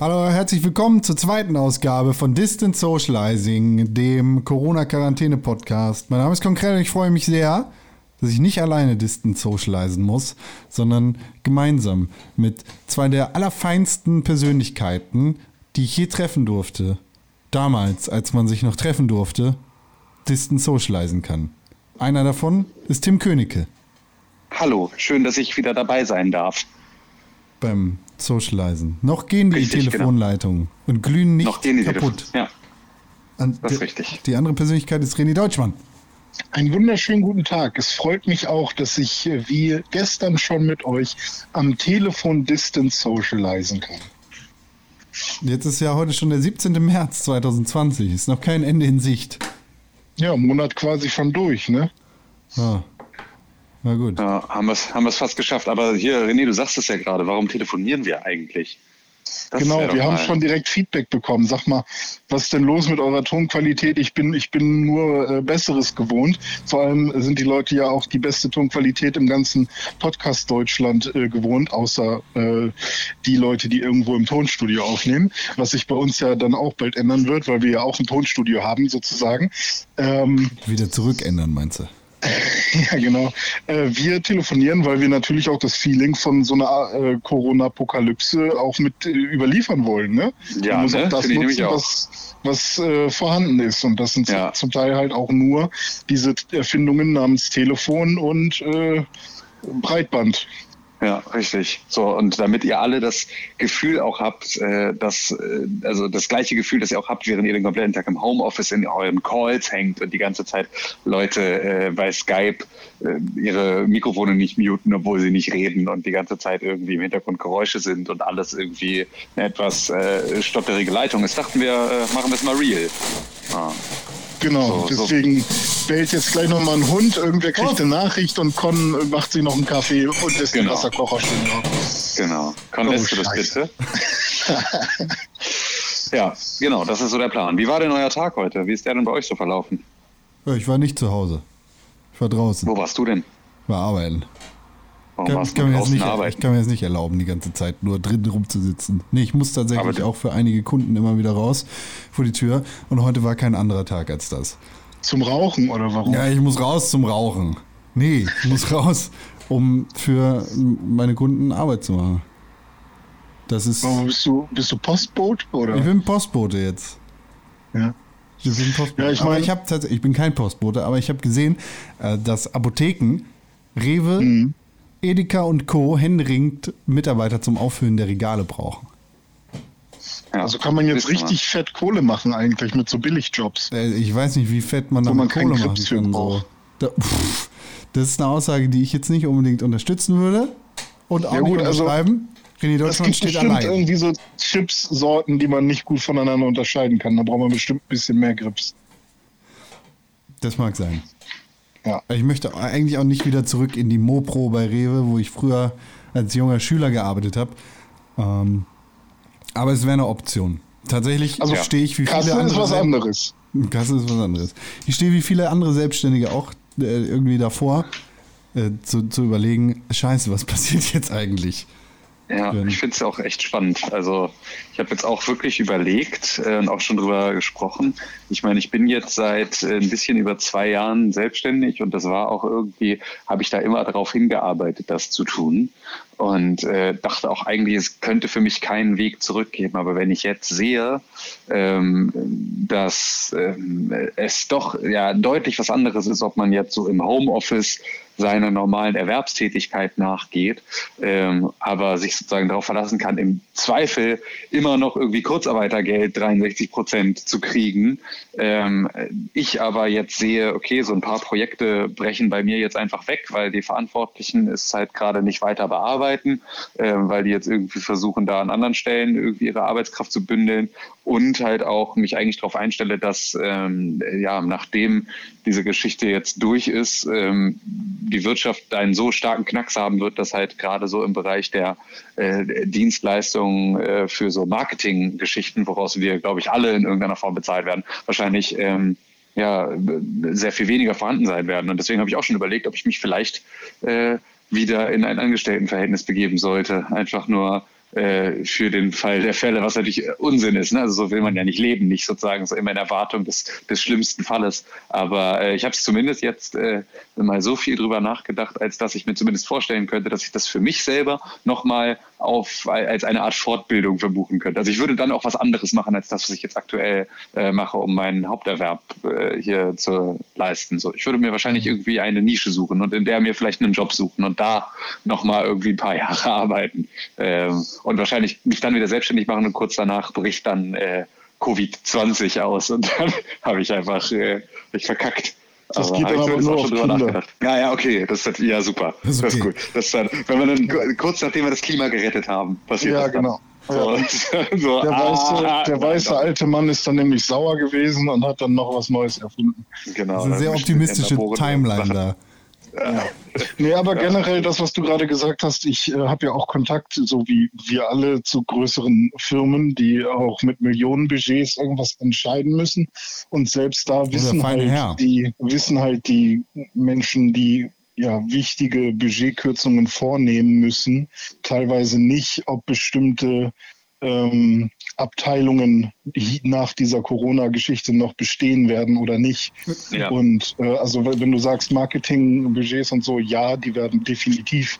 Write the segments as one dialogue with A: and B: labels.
A: Hallo, herzlich willkommen zur zweiten Ausgabe von Distant Socializing, dem Corona-Quarantäne-Podcast. Mein Name ist Konkret und ich freue mich sehr, dass ich nicht alleine Distant Socializen muss, sondern gemeinsam mit zwei der allerfeinsten Persönlichkeiten, die ich je treffen durfte. Damals, als man sich noch treffen durfte, Distant Socializen kann. Einer davon ist Tim Königke.
B: Hallo, schön, dass ich wieder dabei sein darf.
A: Beim Socializen. Noch gehen die
B: Richtig, genau.
A: Telefonleitungen und glühen nicht
B: Noch gehen die
A: kaputt.
B: Telefon- Ja,
A: Und
B: das ist
A: die-
B: richtig.
A: Die andere Persönlichkeit ist René Deutschmann.
C: Einen wunderschönen guten Tag. Es freut mich auch, dass ich äh, wie gestern schon mit euch am Telefon Distance socialisen kann.
A: Jetzt ist ja heute schon der 17. März 2020. Ist noch kein Ende in Sicht.
C: Ja, Monat quasi schon durch, ne?
A: Ah. Na gut.
B: Ja, haben wir es haben wir's fast geschafft. Aber hier, René, du sagst es ja gerade. Warum telefonieren wir eigentlich? Das
C: genau, wir haben schon direkt Feedback bekommen. Sag mal, was ist denn los mit eurer Tonqualität? Ich bin, ich bin nur äh, Besseres gewohnt. Vor allem sind die Leute ja auch die beste Tonqualität im ganzen Podcast Deutschland äh, gewohnt, außer äh, die Leute, die irgendwo im Tonstudio aufnehmen, was sich bei uns ja dann auch bald ändern wird, weil wir ja auch ein Tonstudio haben sozusagen. Ähm,
A: Wieder zurückändern, meinst du?
C: ja, genau. Äh, wir telefonieren, weil wir natürlich auch das Feeling von so einer äh, Corona-Apokalypse auch mit äh, überliefern wollen. Ne?
B: Ja,
C: Man muss
B: ne?
C: auch das
B: nämlich
C: nutzen,
B: auch.
C: was, was äh, vorhanden ist. Und das sind
B: Ja.
C: zum Teil halt auch nur diese Erfindungen namens Telefon und äh, Breitband.
B: Ja, richtig. So, und damit ihr alle das Gefühl auch habt, äh, dass, äh, also das gleiche Gefühl, das ihr auch habt, während ihr den kompletten Tag im Homeoffice in euren Calls hängt und die ganze Zeit Leute äh, bei Skype äh, ihre Mikrofone nicht muten, obwohl sie nicht reden und die ganze Zeit irgendwie im Hintergrund Geräusche sind und alles irgendwie eine etwas äh, stotterige Leitung ist, dachten wir, äh, machen wir es mal real. Ah.
C: Genau,
B: So, so.
C: Bellt jetzt gleich nochmal ein Hund, irgendwer kriegt
A: Oh.
C: eine Nachricht und Con macht sich noch einen Kaffee und lässt den
B: Genau.
C: Wasserkocher stehen.
B: Genau. Con,
C: Oh,
B: lässt du das bitte? ja, genau, das ist so der Plan. Wie war denn euer Tag heute? Wie ist der denn bei euch so verlaufen?
A: Ja, ich war nicht zu Hause. Ich war draußen.
B: Wo warst du denn?
A: Ich war arbeiten.
B: Warum
A: Kann,
B: warst
A: ich,
B: du
A: kann mir jetzt nicht, ich kann mir jetzt nicht erlauben, die ganze Zeit nur drin rumzusitzen. Nee, ich muss tatsächlich
B: Aber
A: auch für einige Kunden immer wieder raus vor die Tür. Und heute war kein anderer Tag als das.
C: Zum Rauchen oder warum?
A: Ja, ich muss raus zum Rauchen. Nee, ich muss raus, um für meine Kunden Arbeit zu machen. Das ist.
C: Aber bist du, bist du Postbote oder?
A: Ich bin Postbote jetzt.
C: ja.
A: Ich bin Postbote.
C: Ja, ich
A: aber
C: mein-
A: ich tatsächlich, ich bin kein Postbote, aber ich habe gesehen, äh, dass Apotheken, Rewe,
C: Mhm.
A: Edeka und Co. händeringend Mitarbeiter zum Auffüllen der Regale brauchen.
B: Ja,
C: Also kann man jetzt richtig fett Kohle machen eigentlich mit so Billigjobs.
A: Äh, Ich weiß nicht, wie fett man da
C: man
A: Kohle machen
C: Grips für
A: kann. So.
C: braucht.
A: Da, pff, das ist eine Aussage, die ich jetzt nicht unbedingt unterstützen würde und auch
C: Ja,
A: nicht
C: gut, also,
A: unterschreiben. René
C: Es
A: Deutschmann
C: gibt
A: steht
C: bestimmt
A: allein.
C: irgendwie so Chips-Sorten, die man nicht gut voneinander unterscheiden kann. Da braucht man bestimmt ein bisschen mehr Grips.
A: Das mag sein.
C: Ja.
A: Ich möchte eigentlich auch nicht wieder zurück in die Mopro bei Rewe, wo ich früher als junger Schüler gearbeitet habe. Ähm, aber es wäre eine Option. Tatsächlich
C: Also
A: stehe ich wie viele
C: Kasse
A: andere.
C: ist was anderes.
A: Kasse ist was anderes. Ich stehe wie viele andere Selbstständige auch äh, irgendwie davor, äh, zu, zu überlegen, scheiße, was passiert jetzt eigentlich?
B: Ja, ich finde es auch echt spannend. Also ich habe jetzt auch wirklich überlegt äh, und auch schon drüber gesprochen. Ich meine, ich bin jetzt seit äh, ein bisschen über zwei Jahren selbstständig und das war auch irgendwie, habe ich da immer darauf hingearbeitet, das zu tun. Und äh, dachte auch eigentlich, es könnte für mich keinen Weg zurückgeben. Aber wenn ich jetzt sehe, ähm, dass ähm, es doch ja deutlich was anderes ist, ob man jetzt so im Homeoffice seiner normalen Erwerbstätigkeit nachgeht, ähm, aber sich sozusagen darauf verlassen kann, im Zweifel immer noch irgendwie Kurzarbeitergeld 63 Prozent zu kriegen. Ähm, ich aber jetzt sehe, okay, so ein paar Projekte brechen bei mir jetzt einfach weg, weil die Verantwortlichen es halt gerade nicht weiter bearbeiten, ähm, weil die jetzt irgendwie versuchen, da an anderen Stellen irgendwie ihre Arbeitskraft zu bündeln und halt auch mich eigentlich darauf einstelle, dass ähm, ja, nachdem diese Geschichte jetzt durch ist, ähm, die Wirtschaft einen so starken Knacks haben wird, dass halt gerade so im Bereich der äh, Dienstleistungen äh, für so Marketinggeschichten, woraus wir, glaube ich, alle in irgendeiner Form bezahlt werden, wahrscheinlich ähm, ja, sehr viel weniger vorhanden sein werden. Und deswegen habe ich auch schon überlegt, ob ich mich vielleicht äh, wieder in ein Angestelltenverhältnis begeben sollte. Einfach nur, für den Fall der Fälle, was natürlich Unsinn ist. Ne? Also so will man ja nicht leben, nicht sozusagen so immer in Erwartung des, des schlimmsten Falles. Aber äh, ich habe es zumindest jetzt äh, mal so viel drüber nachgedacht, als dass ich mir zumindest vorstellen könnte, dass ich das für mich selber nochmal auf als eine Art Fortbildung verbuchen könnte. Also ich würde dann auch was anderes machen als das, was ich jetzt aktuell äh, mache, um meinen Haupterwerb äh, hier zu leisten. So, ich würde mir wahrscheinlich irgendwie eine Nische suchen und in der mir vielleicht einen Job suchen und da nochmal irgendwie ein paar Jahre arbeiten. Ähm, und wahrscheinlich mich dann wieder selbstständig machen und kurz danach bricht dann äh, Covid-20 aus und dann habe ich einfach äh, ich verkackt.
C: Das aber geht dann aber nur auf Kinder.
B: Ja, ja, okay, das ist ja super. Das ist, okay. das ist gut. Das ist dann, wenn wir dann kurz nachdem wir das Klima gerettet haben, passiert
C: ja,
B: das
C: dann. genau. So, so, der, weiße, ah, der weiße alte Mann ist dann nämlich sauer gewesen und hat dann noch was Neues erfunden.
A: Genau. Das ist eine sehr optimistische Timeline da.
C: Ja. Nee, aber generell das, was du gerade gesagt hast, ich äh, habe ja auch Kontakt, so wie wir alle, zu größeren Firmen, die auch mit Millionenbudgets irgendwas entscheiden müssen. Und selbst da wissen halt, die, wissen halt die Menschen, die ja, wichtige Budgetkürzungen vornehmen müssen, teilweise nicht, ob bestimmte ähm, Abteilungen nach dieser Corona-Geschichte noch bestehen werden oder nicht. Ja. Und äh, also wenn du sagst Marketing-Budgets und so, ja, die werden definitiv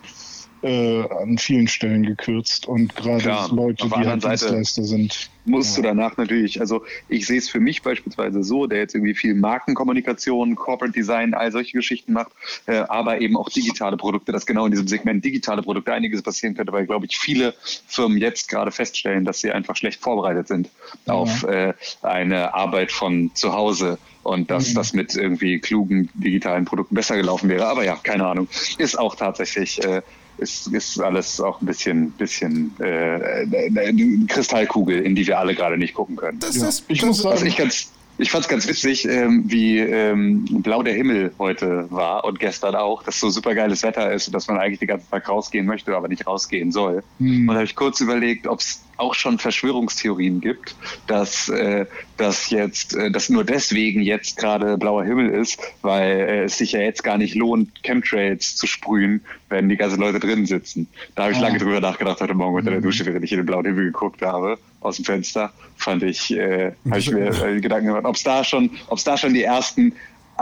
C: äh, an vielen Stellen gekürzt und gerade Leute, die halt Dienstleister sind.
B: Musst ja. du danach natürlich, also ich sehe es für mich beispielsweise so, der jetzt irgendwie viel Markenkommunikation, Corporate Design, all solche Geschichten macht, äh, aber eben auch digitale Produkte, dass genau in diesem Segment digitale Produkte einiges passieren könnte, weil, glaube ich, viele Firmen jetzt gerade feststellen, dass sie einfach schlecht vorbereitet sind ja. auf äh, eine Arbeit von zu Hause und dass mhm. das mit irgendwie klugen digitalen Produkten besser gelaufen wäre. Aber ja, keine Ahnung. Ist auch tatsächlich äh, ist, ist alles auch ein bisschen, bisschen äh, eine Kristallkugel, in die wir alle gerade nicht gucken können.
A: Das ist, ich muss sagen,
B: ich ganz ich fand es ganz witzig, ähm, wie ähm, blau der Himmel heute war und gestern auch, dass so super geiles Wetter ist und dass man eigentlich den ganzen Tag rausgehen möchte, aber nicht rausgehen soll. Hm. Und da habe ich kurz überlegt, ob es auch schon Verschwörungstheorien gibt, dass äh, das jetzt, äh, dass nur deswegen jetzt gerade blauer Himmel ist, weil äh, es sich ja jetzt gar nicht lohnt, Chemtrails zu sprühen, wenn die ganzen Leute drin sitzen. Da habe ich ah. lange drüber nachgedacht heute Morgen unter der hm. Dusche, während ich in den blauen Himmel geguckt habe aus dem Fenster, fand ich, äh, habe ich mir äh, Gedanken gemacht, ob es da schon, ob es da schon die ersten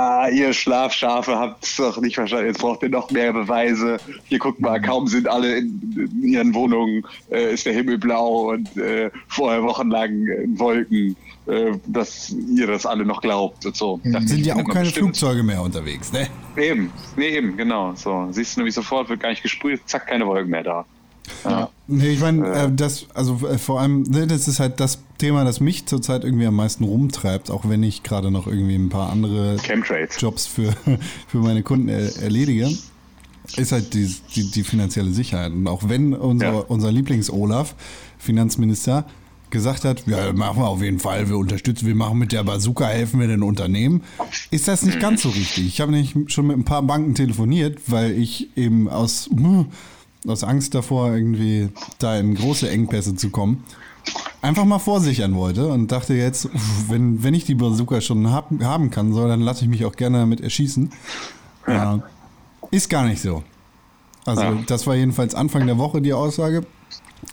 B: Ah, ihr Schlafschafe habt es doch nicht verstanden. Jetzt braucht ihr noch mehr Beweise. Hier guckt mal, kaum sind alle in, in ihren Wohnungen, äh, ist der Himmel blau und äh, vorher wochenlang in Wolken, äh, dass ihr das alle noch glaubt und so.
A: Mhm. Sind ja auch keine bestimmt. Flugzeuge mehr unterwegs, ne?
B: Eben, nee, eben, genau. So, siehst du nämlich sofort, wird gar nicht gesprüht, zack, keine Wolken mehr da.
A: Ja. Nee, ich meine, äh, das, also äh, vor allem, ne, das ist halt das Thema, das mich zurzeit irgendwie am meisten rumtreibt, auch wenn ich gerade noch irgendwie ein paar andere
B: Chemtrails.
A: Jobs für, für meine Kunden er, erledige, ist halt die, die, die, finanzielle Sicherheit. Und auch wenn unser, ja. unser Lieblings-Olaf, Finanzminister, gesagt hat, ja, machen wir auf jeden Fall, wir unterstützen, wir machen mit der Bazooka, helfen wir den Unternehmen, ist das nicht ganz so richtig. Ich habe nämlich schon mit ein paar Banken telefoniert, weil ich eben aus hm, aus Angst davor, irgendwie da in große Engpässe zu kommen, einfach mal vorsichern wollte und dachte jetzt, wenn, wenn ich die Bazooka schon hab, haben kann, so, dann lasse ich mich auch gerne damit erschießen. Ja. Äh, ist gar nicht so. Also ja. das war jedenfalls Anfang der Woche die Aussage,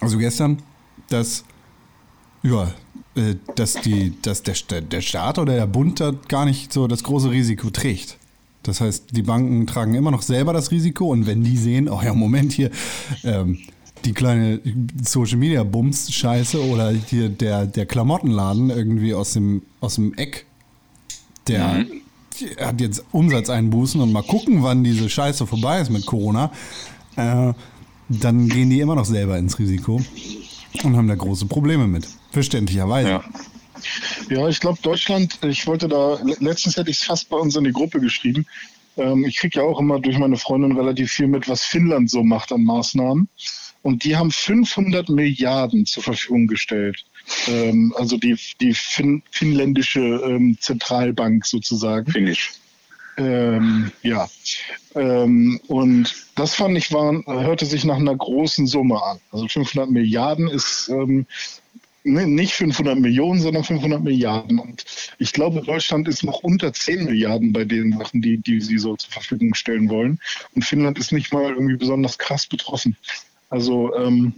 A: also gestern, dass ja, äh, dass, die, dass der, der Staat oder der Bund da gar nicht so das große Risiko trägt. Das heißt, die Banken tragen immer noch selber das Risiko und wenn die sehen, oh ja, Moment hier, ähm, die kleine Social Media Bums Scheiße oder hier der, der Klamottenladen irgendwie aus dem, aus dem Eck, der mhm. hat jetzt Umsatzeinbußen und mal gucken, wann diese Scheiße vorbei ist mit Corona, äh, dann gehen die immer noch selber ins Risiko und haben da große Probleme mit. Verständlicherweise. Ja.
C: Ja, ich glaube, Deutschland, ich wollte da, letztens hätte ich es fast bei uns in die Gruppe geschrieben. Ähm, ich kriege ja auch immer durch meine Freundin relativ viel mit, was Finnland so macht an Maßnahmen. Und die haben 500 Milliarden zur Verfügung gestellt. Ähm, also die, die fin finnländische ähm, Zentralbank sozusagen.
B: Finnisch.
C: Ähm, ja. Ähm, und das fand ich, war, hörte sich nach einer großen Summe an. Also 500 Milliarden ist ähm, nicht 500 Millionen, sondern 500 Milliarden. Und ich glaube, Deutschland ist noch unter 10 Milliarden bei den Sachen, die, die sie so zur Verfügung stellen wollen. Und Finnland ist nicht mal irgendwie besonders krass betroffen. Also ähm,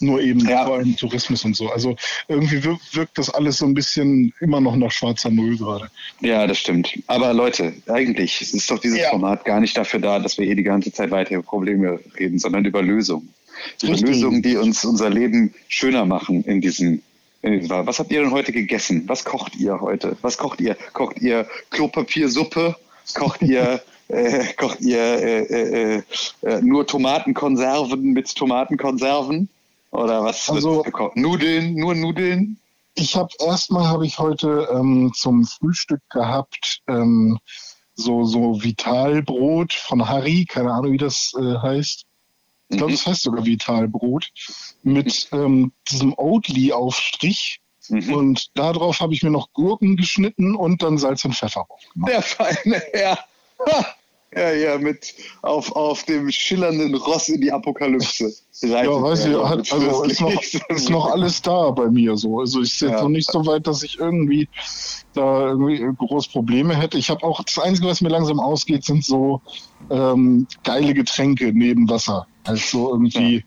C: nur eben ja. vor allem Tourismus und so. Also irgendwie wirkt, wirkt, das alles so ein bisschen immer noch nach schwarzer Null gerade.
B: Ja, das stimmt. Aber Leute, eigentlich ist doch dieses ja. Format gar nicht dafür da, dass wir hier die ganze Zeit weiter über Probleme reden, sondern über Lösungen. Über Lösungen, die uns unser Leben schöner machen in diesem was habt ihr denn heute gegessen? Was kocht ihr heute? Was kocht ihr? Kocht ihr Klopapiersuppe? Kocht ihr äh, kocht ihr äh, äh, äh, nur Tomatenkonserven mit Tomatenkonserven? Oder was?
C: Also,
B: Nudeln, nur Nudeln?
C: Ich habe erstmal habe ich heute ähm, zum Frühstück gehabt ähm, so so Vitalbrot von Harry, keine Ahnung wie das äh, heißt. Ich glaube, mhm. das heißt sogar Vitalbrot mit ähm, diesem Oatly-Aufstrich. Mhm. Und darauf habe ich mir noch Gurken geschnitten und dann Salz und Pfeffer
B: drauf gemacht. Der feine Herr. Ja, ja, mit auf, auf dem schillernden Ross in die Apokalypse.
C: ja, weiß ich, hat, also ist noch, ist noch alles da bei mir so. Also ich sehe ja. noch nicht so weit, dass ich irgendwie da irgendwie groß Probleme hätte. Ich habe auch, das Einzige, was mir langsam ausgeht, sind so ähm, geile Getränke neben Wasser. Also irgendwie. Ja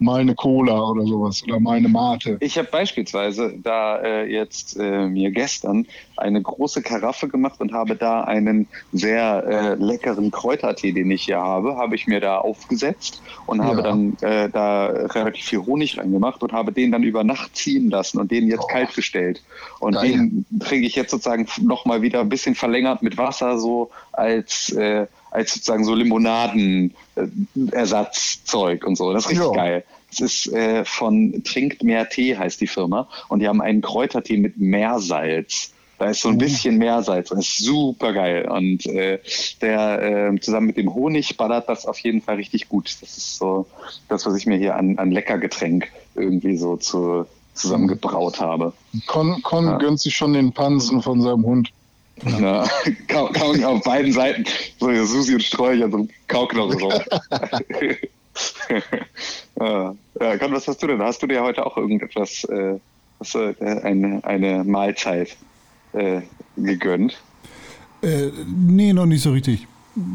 C: mal eine Cola oder sowas oder mal eine Mate.
B: Ich habe beispielsweise da äh, jetzt äh, mir gestern eine große Karaffe gemacht und habe da einen sehr äh, leckeren Kräutertee, den ich hier habe, habe ich mir da aufgesetzt und habe dann äh, da relativ viel Honig reingemacht und habe den dann über Nacht ziehen lassen und den jetzt oh. kalt gestellt. Und Geil. den trinke ich jetzt sozusagen nochmal wieder ein bisschen verlängert mit Wasser so als äh, als sozusagen so Limonadenersatzzeug und so. Das ist richtig jo. geil. Das ist äh, von Trinkt mehr Tee heißt die Firma und die haben einen Kräutertee mit Meersalz. Da ist so ein mhm. bisschen Meersalz das ist super geil. Und äh, der äh, zusammen mit dem Honig ballert das auf jeden Fall richtig gut. Das ist so das, was ich mir hier an, an Leckergetränk irgendwie so zu, zusammengebraut habe.
C: Con, Con ja. gönnt sich schon den Pansen von seinem Hund.
B: Ja, kauen auf beiden Seiten so Susi und Sträucher, so Kauknochen rum. ja, ja, was hast du denn? Hast du dir heute auch irgendetwas, äh, du, äh, eine, eine Mahlzeit äh, gegönnt?
A: Äh, nee, noch nicht so richtig.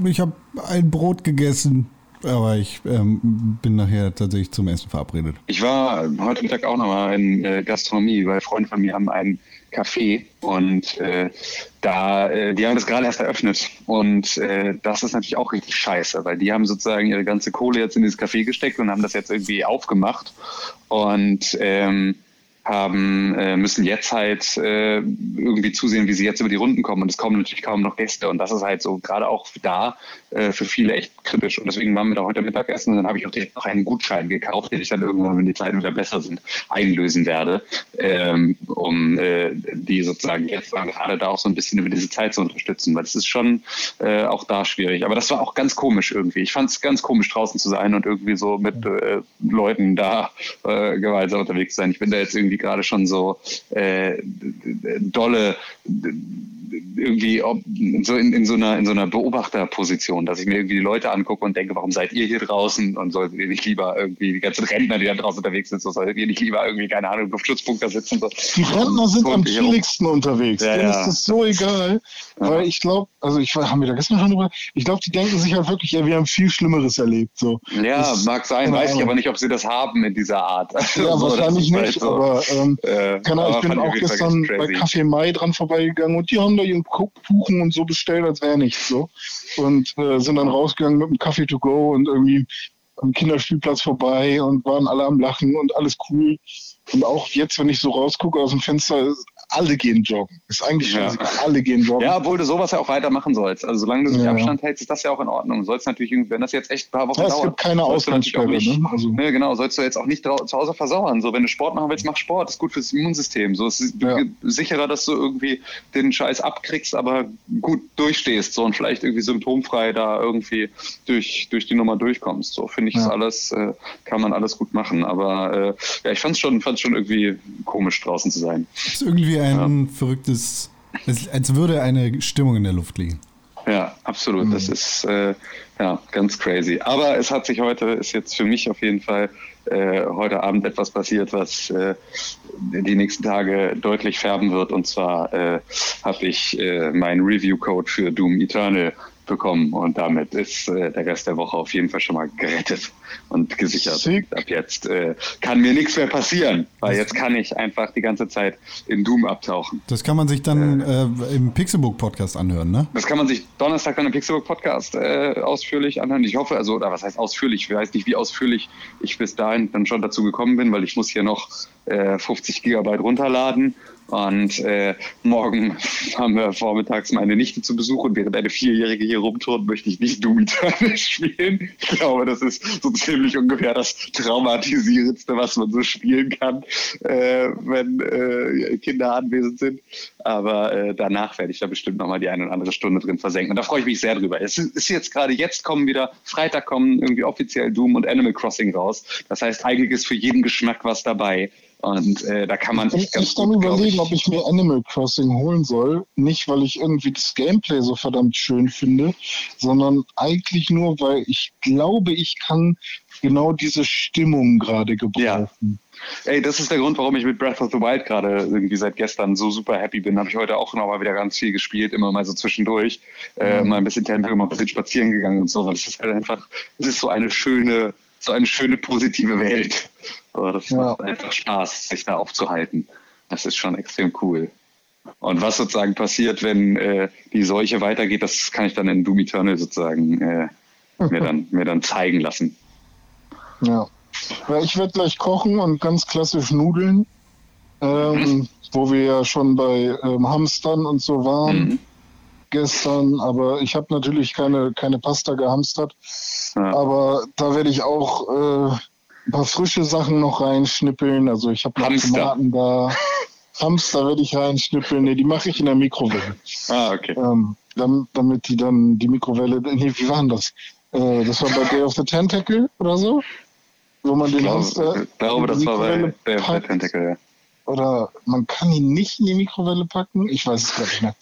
A: Ich habe ein Brot gegessen, aber ich ähm, bin nachher tatsächlich zum Essen verabredet.
B: Ich war heute Mittag auch nochmal in äh, Gastronomie, weil Freunde von mir haben einen Café und äh, da, äh, die haben das gerade erst eröffnet. Und äh, das ist natürlich auch richtig scheiße, weil die haben sozusagen ihre ganze Kohle jetzt in dieses Café gesteckt und haben das jetzt irgendwie aufgemacht. Und ähm, haben, äh, müssen jetzt halt äh, irgendwie zusehen, wie sie jetzt über die Runden kommen. Und es kommen natürlich kaum noch Gäste. Und das ist halt so gerade auch da äh, für viele echt kritisch. Und deswegen waren wir da heute Mittagessen und dann habe ich auch direkt noch einen Gutschein gekauft, den ich dann irgendwann, wenn die Zeiten wieder besser sind, einlösen werde, ähm, um äh, die sozusagen jetzt gerade da auch so ein bisschen über diese Zeit zu unterstützen. Weil es ist schon äh, auch da schwierig. Aber das war auch ganz komisch irgendwie. Ich fand es ganz komisch draußen zu sein und irgendwie so mit äh, Leuten da äh, gewaltsam unterwegs zu sein. Ich bin da jetzt irgendwie gerade schon so äh, dolle irgendwie so in, in, so einer, in so einer Beobachterposition, dass ich mir irgendwie die Leute angucke und denke, warum seid ihr hier draußen und soll ihr nicht lieber irgendwie die ganzen Rentner, die da draußen unterwegs sind, so soll ihr nicht lieber irgendwie, keine Ahnung, auf Schutzbunker sitzen. So.
C: Die Rentner sind am chilligsten unterwegs. Ja, Denen ja. ist das so egal, ja. weil ich glaube, also ich haben wir da gestern schon drüber, ich glaube, die denken sich halt wirklich, ja, wir haben viel Schlimmeres erlebt. So.
B: Ja, das, mag sein, weiß ich aber nicht, ob sie das haben in dieser Art.
C: Ja, so, wahrscheinlich nicht, so. aber, ähm, äh, kann, aber ich bin auch gestern bei Kaffee Mai dran vorbeigegangen und die haben da ihren Kuchen und so bestellt, als wäre nichts so. Und äh, sind dann rausgegangen mit einem Kaffee to go und irgendwie am Kinderspielplatz vorbei und waren alle am Lachen und alles cool. Und auch jetzt, wenn ich so rausgucke aus dem Fenster, alle gehen joggen. Ist eigentlich ja. alle gehen joggen.
B: Ja, obwohl du sowas ja auch weitermachen sollst. Also solange du sich ja. Abstand hältst, ist das ja auch in Ordnung. Du sollst natürlich, wenn das jetzt echt ein paar Wochen ja,
C: es dauert. Es gibt keine Ausgangssperre.
B: Ne? Also. Ne, genau, sollst du jetzt auch nicht zu Hause versauern. So, wenn du Sport machen willst, mach Sport. Das ist gut fürs Immunsystem. So ist ja. sicherer, dass du irgendwie den Scheiß abkriegst, aber gut durchstehst. So und vielleicht irgendwie symptomfrei da irgendwie durch, durch die Nummer durchkommst. So finde ich das alles, äh, kann man alles gut machen. Aber äh, ja, ich fand es schon, fand's schon irgendwie komisch draußen zu sein.
A: Das ist irgendwie ein ja. verrücktes, als würde eine Stimmung in der Luft liegen.
B: Ja, absolut. Mhm. Das ist äh, ja ganz crazy. Aber es hat sich heute, ist jetzt für mich auf jeden Fall äh, heute Abend etwas passiert, was äh, die nächsten Tage deutlich färben wird. Und zwar äh, habe ich äh, meinen Review-Code für Doom Eternal bekommen und damit ist äh, der Rest der Woche auf jeden Fall schon mal gerettet. Und gesichert. Sick. Ab jetzt äh, kann mir nichts mehr passieren, weil jetzt kann ich einfach die ganze Zeit in Doom abtauchen.
A: Das kann man sich dann äh, im Pixelbook Podcast anhören, ne?
B: Das kann man sich Donnerstag dann im Pixelbook Podcast äh, ausführlich anhören. Ich hoffe, also, oder was heißt ausführlich? Ich weiß nicht, wie ausführlich ich bis dahin dann schon dazu gekommen bin, weil ich muss hier noch 50 äh, Gigabyte runterladen und äh, morgen haben wir vormittags meine Nichte zu Besuch und während eine Vierjährige hier rumturnt, möchte ich nicht Doom Eternal spielen. Ich glaube, das ist so ziemlich ungefähr das Traumatisierendste, was man so spielen kann, äh, wenn äh, Kinder anwesend sind. Aber äh, danach werde ich da bestimmt nochmal die eine oder andere Stunde drin versenken. Und da freue ich mich sehr drüber. Es ist jetzt gerade, jetzt kommen wieder, Freitag kommen irgendwie offiziell Doom und Animal Crossing raus. Das heißt, eigentlich ist für jeden Geschmack was dabei. Und äh, da kann man
C: echt ganz ich kann gut, überlegen, ich. ob ich mir Animal Crossing holen soll. Nicht, weil ich irgendwie das Gameplay so verdammt schön finde, sondern eigentlich nur, weil ich glaube, ich kann genau diese Stimmung gerade gebrauchen.
B: Ja. Ey, das ist der Grund, warum ich mit Breath of the Wild gerade irgendwie seit gestern so super happy bin. Habe ich heute auch noch mal wieder ganz viel gespielt, immer mal so zwischendurch. Äh, mhm. mal ein bisschen Tempo, mal ein bisschen spazieren gegangen und so. Das ist halt einfach, es ist so eine schöne, so eine schöne positive Welt. Aber das ja. macht einfach Spaß, sich da aufzuhalten. Das ist schon extrem cool. Und was sozusagen passiert, wenn äh, die Seuche weitergeht, das kann ich dann in Doom Eternal sozusagen äh, mir, dann, mir dann zeigen lassen.
C: Ja. ja ich werde gleich kochen und ganz klassisch Nudeln, ähm, mhm. wo wir ja schon bei ähm, Hamstern und so waren mhm. gestern. Aber ich habe natürlich keine, keine Pasta gehamstert. Ja. Aber da werde ich auch äh, ein paar frische Sachen noch reinschnippeln. Also ich habe noch. Tomaten da. Hamster werde ich reinschnippeln. Nee, die mache ich in der Mikrowelle.
B: Ah, okay.
C: Ähm, damit, damit die dann die Mikrowelle. Nee, wie war denn das? Äh, das war bei Day of the Tentacle oder so? Wo man den
B: glaube, Hamster. Ich glaube, das war bei Day of the Tentacle, ja.
C: Oder man kann ihn nicht in die Mikrowelle packen. Ich weiß es gar nicht mehr.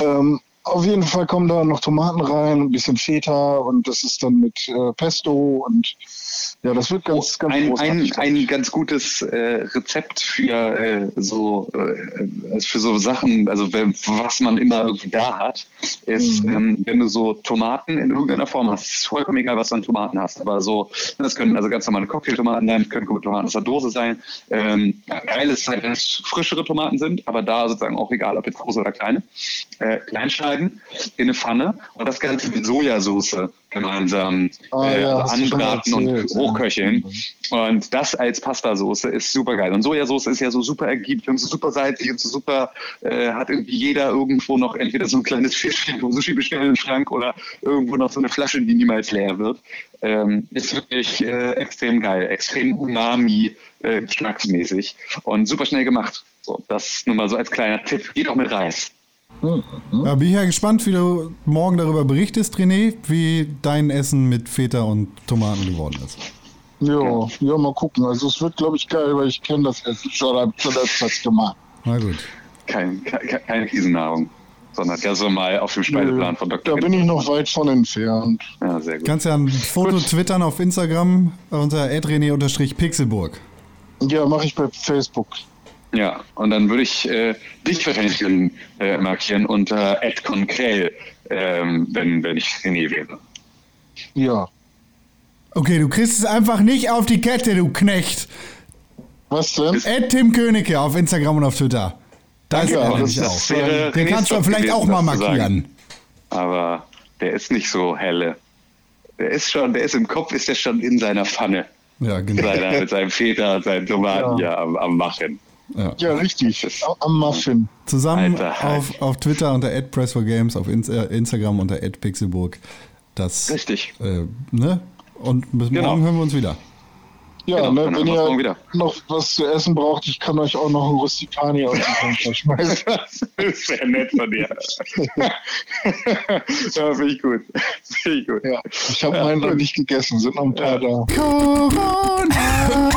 C: Ähm, auf jeden Fall kommen da noch Tomaten rein, ein bisschen Feta und das ist dann mit äh, Pesto und ja, das wird ganz, ganz
B: ein, ein, ein ganz gutes äh, Rezept für äh, so äh, für so Sachen, also was man immer irgendwie da hat, ist, mhm. ähm, wenn du so Tomaten in irgendeiner Form hast, ist vollkommen egal, was du an Tomaten hast, aber so, das können also ganz normale Cocktailtomaten sein, können Tomaten aus der Dose sein. Ähm, geil ist halt, wenn es frischere Tomaten sind, aber da sozusagen auch egal, ob jetzt große oder kleine, äh, klein schneiden in eine Pfanne und das Ganze mit Sojasauce gemeinsam äh, ja, anbraten und hochköcheln. Ja. Und das als Pastasoße ist super geil. Und Sojasauce ist ja so super ergiebig und so super salzig und so super, äh, hat irgendwie jeder irgendwo noch entweder so ein kleines Fischchen vom Sushi bestellen im Schrank oder irgendwo noch so eine Flasche, die niemals leer wird. Ähm, ist wirklich äh, extrem geil, extrem umami, äh, geschmacksmäßig und super schnell gemacht. So, das nur mal so als kleiner Tipp. Geht auch mit Reis.
A: Ja, bin ich ja gespannt, wie du morgen darüber berichtest, René, wie dein Essen mit Feta und Tomaten geworden ist.
C: Ja, ja, mal gucken. Also es wird, glaube ich, geil, weil ich kenne das Essen schon, habe schon öfters gemacht.
A: Na gut.
B: Kein, kein, keine Riesennahrung, sondern ja so mal auf dem Speiseplan von Dr.
C: Da bin ich noch weit von entfernt.
A: Ja, sehr gut. Kannst ja ein Foto gut. twittern auf Instagram unter adrene-pixelburg.
C: Ja, mache ich bei Facebook.
B: Ja, und dann würde ich äh, dich wahrscheinlich äh, markieren unter Ed Concrell, ähm, wenn, wenn ich René wäre.
C: Ja.
A: Okay, du kriegst es einfach nicht auf die Kette, du Knecht.
C: Was denn?
A: Ed Tim Königke auf Instagram und auf Twitter. Da ist er nämlich auch. Den kannst du vielleicht auch mal markieren.
B: Aber der ist nicht so helle. Der ist schon, der ist im Kopf, ist der schon in seiner Pfanne.
A: Ja, genau.
B: Seiner, mit seinem Väter und seinen Tomaten ja, ja am, am Machen.
C: Ja, ja richtig. Am Muffin.
A: Zusammen auf, auf Twitter unter @press4games, auf Instagram unter @pixelburg. Das,
B: richtig.
A: Äh, ne? Und bis genau. morgen hören wir uns wieder.
C: Ja, genau, ne, wenn ihr noch was zu essen braucht, ich kann euch auch noch ein Rustikani aus dem Fenster schmeißen.
B: das wäre nett von dir. ja, finde ich gut. Find ich gut.
C: Ja, ich habe ja, meinen noch nicht gegessen, sind noch ein paar da. Corona!